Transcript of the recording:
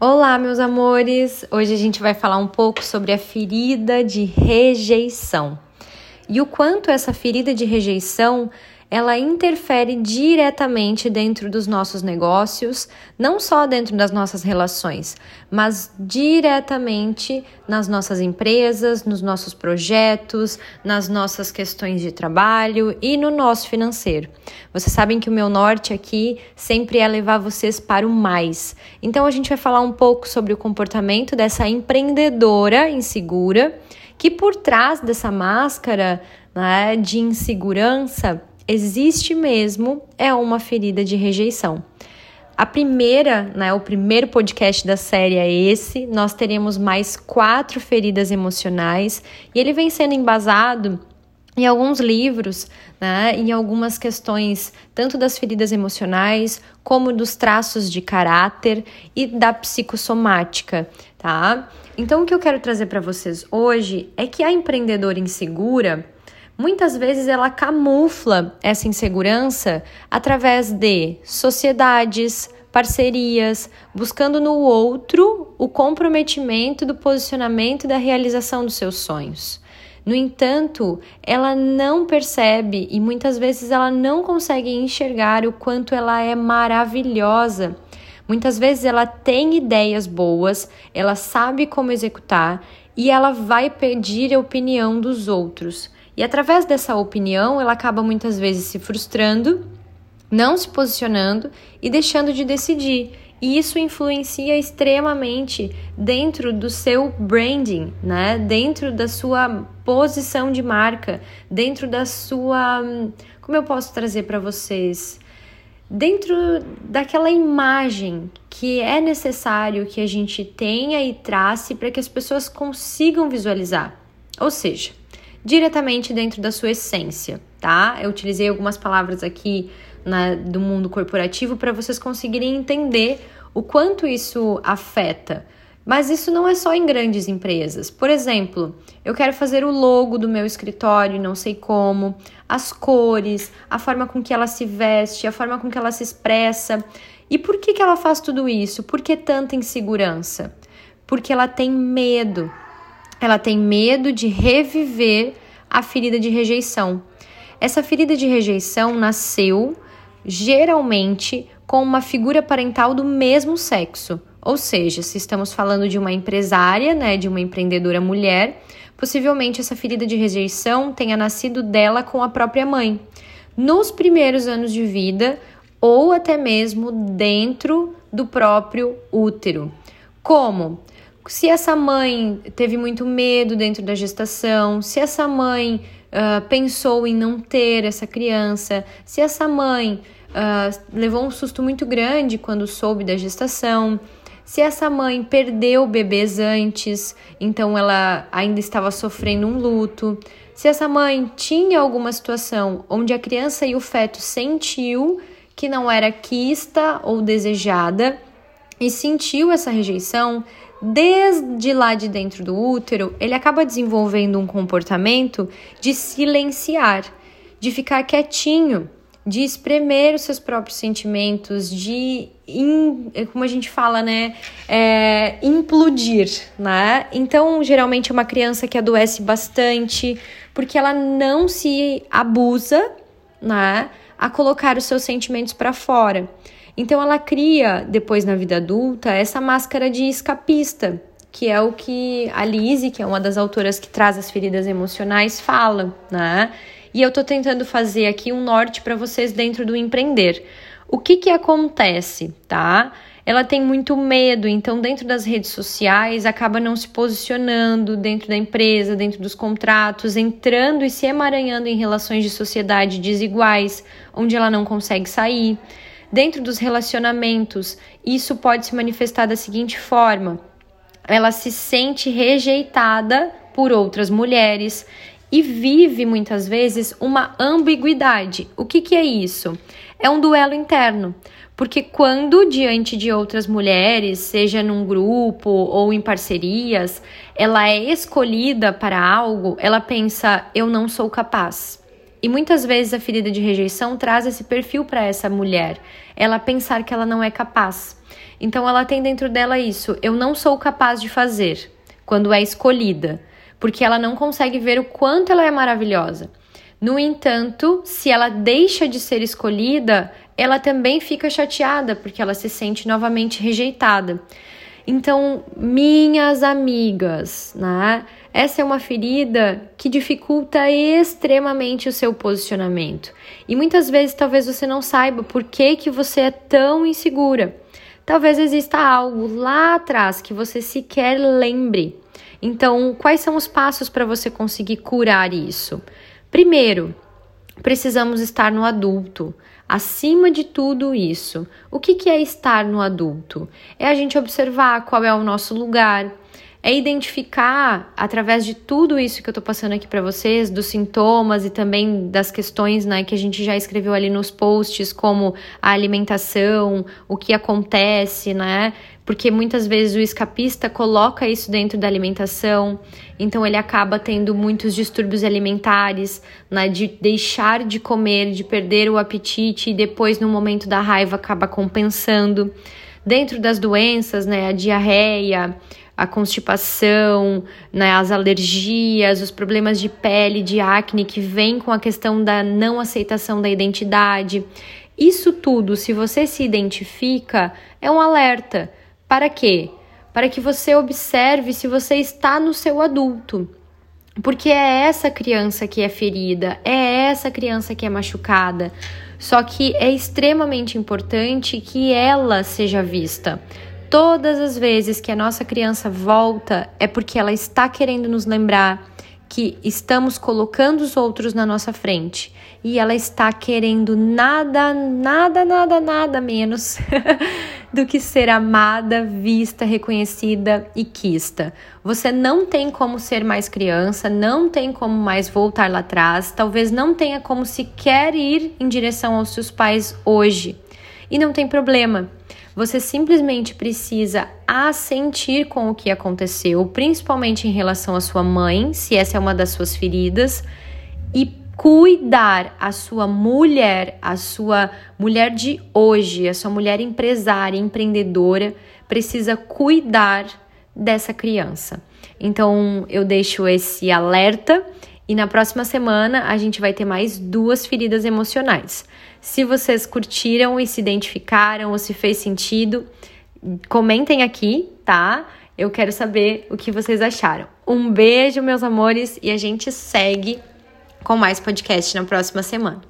Olá, meus amores! Hoje a gente vai falar um pouco sobre a ferida de rejeição e o quanto essa ferida de rejeição ela interfere diretamente dentro dos nossos negócios, não só dentro das nossas relações, mas diretamente nas nossas empresas, nos nossos projetos, nas nossas questões de trabalho e no nosso financeiro. Vocês sabem que o meu norte aqui sempre é levar vocês para o mais. Então a gente vai falar um pouco sobre o comportamento dessa empreendedora insegura que por trás dessa máscara né, de insegurança existe mesmo é uma ferida de rejeição. A primeira, né, o primeiro podcast da série é esse. Nós teremos mais quatro feridas emocionais e ele vem sendo embasado em alguns livros, né, em algumas questões, tanto das feridas emocionais, como dos traços de caráter e da psicossomática, tá? Então, o que eu quero trazer para vocês hoje é que a empreendedora insegura Muitas vezes ela camufla essa insegurança através de sociedades, parcerias, buscando no outro o comprometimento do posicionamento e da realização dos seus sonhos. No entanto, ela não percebe e muitas vezes ela não consegue enxergar o quanto ela é maravilhosa. Muitas vezes ela tem ideias boas, ela sabe como executar e ela vai pedir a opinião dos outros. E através dessa opinião, ela acaba muitas vezes se frustrando, não se posicionando e deixando de decidir. E isso influencia extremamente dentro do seu branding, né? Dentro da sua posição de marca, dentro da sua, como eu posso trazer para vocês? Dentro daquela imagem que é necessário que a gente tenha e trace para que as pessoas consigam visualizar. Ou seja, diretamente dentro da sua essência, tá? Eu utilizei algumas palavras aqui na, do mundo corporativo para vocês conseguirem entender o quanto isso afeta. Mas isso não é só em grandes empresas. Por exemplo, eu quero fazer o logo do meu escritório, não sei como, as cores, a forma com que ela se veste, a forma com que ela se expressa. E por que, que ela faz tudo isso? Por que tanta insegurança? Porque ela tem medo ela tem medo de reviver a ferida de rejeição. Essa ferida de rejeição nasceu geralmente com uma figura parental do mesmo sexo. Ou seja, se estamos falando de uma empresária, né, de uma empreendedora mulher, possivelmente essa ferida de rejeição tenha nascido dela com a própria mãe, nos primeiros anos de vida ou até mesmo dentro do próprio útero. Como? Se essa mãe teve muito medo dentro da gestação, se essa mãe uh, pensou em não ter essa criança, se essa mãe uh, levou um susto muito grande quando soube da gestação, se essa mãe perdeu bebês antes, então ela ainda estava sofrendo um luto, se essa mãe tinha alguma situação onde a criança e o feto sentiu que não era quista ou desejada e sentiu essa rejeição, desde lá de dentro do útero, ele acaba desenvolvendo um comportamento de silenciar, de ficar quietinho, de espremer os seus próprios sentimentos, de, in, como a gente fala, né, é, implodir, né? Então, geralmente é uma criança que adoece bastante, porque ela não se abusa, né, a colocar os seus sentimentos para fora. Então ela cria, depois na vida adulta, essa máscara de escapista, que é o que a Lise, que é uma das autoras que traz as feridas emocionais, fala, né? E eu tô tentando fazer aqui um norte para vocês dentro do empreender. O que que acontece, tá? Ela tem muito medo, então dentro das redes sociais acaba não se posicionando dentro da empresa, dentro dos contratos, entrando e se emaranhando em relações de sociedade desiguais, onde ela não consegue sair. Dentro dos relacionamentos, isso pode se manifestar da seguinte forma: ela se sente rejeitada por outras mulheres e vive muitas vezes uma ambiguidade. O que, que é isso? É um duelo interno. Porque quando diante de outras mulheres, seja num grupo ou em parcerias, ela é escolhida para algo, ela pensa: eu não sou capaz E muitas vezes a ferida de rejeição traz esse perfil para essa mulher, ela pensar que ela não é capaz. Então ela tem dentro dela isso, eu não sou capaz de fazer, quando é escolhida, porque ela não consegue ver o quanto ela é maravilhosa. No entanto, se ela deixa de ser escolhida, ela também fica chateada porque ela se sente novamente rejeitada. Então, minhas amigas, né? Essa é uma ferida que dificulta extremamente o seu posicionamento. E muitas vezes talvez você não saiba por que, que você é tão insegura. Talvez exista algo lá atrás que você sequer lembre. Então, quais são os passos para você conseguir curar isso? Primeiro, precisamos estar no adulto. Acima de tudo isso, o que, que é estar no adulto? É a gente observar qual é o nosso lugar, é identificar através de tudo isso que eu tô passando aqui para vocês, dos sintomas e também das questões, né, que a gente já escreveu ali nos posts, como a alimentação, o que acontece, né? Porque muitas vezes o escapista coloca isso dentro da alimentação, então ele acaba tendo muitos distúrbios alimentares, né, de deixar de comer, de perder o apetite e depois no momento da raiva acaba compensando. Dentro das doenças, né, a diarreia, a constipação, né, as alergias, os problemas de pele, de acne que vem com a questão da não aceitação da identidade. Isso tudo, se você se identifica, é um alerta. Para quê? Para que você observe se você está no seu adulto. Porque é essa criança que é ferida, é essa criança que é machucada. Só que é extremamente importante que ela seja vista. Todas as vezes que a nossa criança volta, é porque ela está querendo nos lembrar que estamos colocando os outros na nossa frente e ela está querendo nada, nada, nada, nada menos do que ser amada, vista, reconhecida e quista. Você não tem como ser mais criança, não tem como mais voltar lá atrás, talvez não tenha como sequer ir em direção aos seus pais hoje. E não tem problema. Você simplesmente precisa assentir com o que aconteceu, principalmente em relação à sua mãe, se essa é uma das suas feridas, e cuidar a sua mulher, a sua mulher de hoje, a sua mulher empresária, empreendedora, precisa cuidar dessa criança. Então eu deixo esse alerta e na próxima semana a gente vai ter mais duas feridas emocionais. Se vocês curtiram e se identificaram ou se fez sentido, comentem aqui, tá? Eu quero saber o que vocês acharam. Um beijo, meus amores, e a gente segue com mais podcast na próxima semana.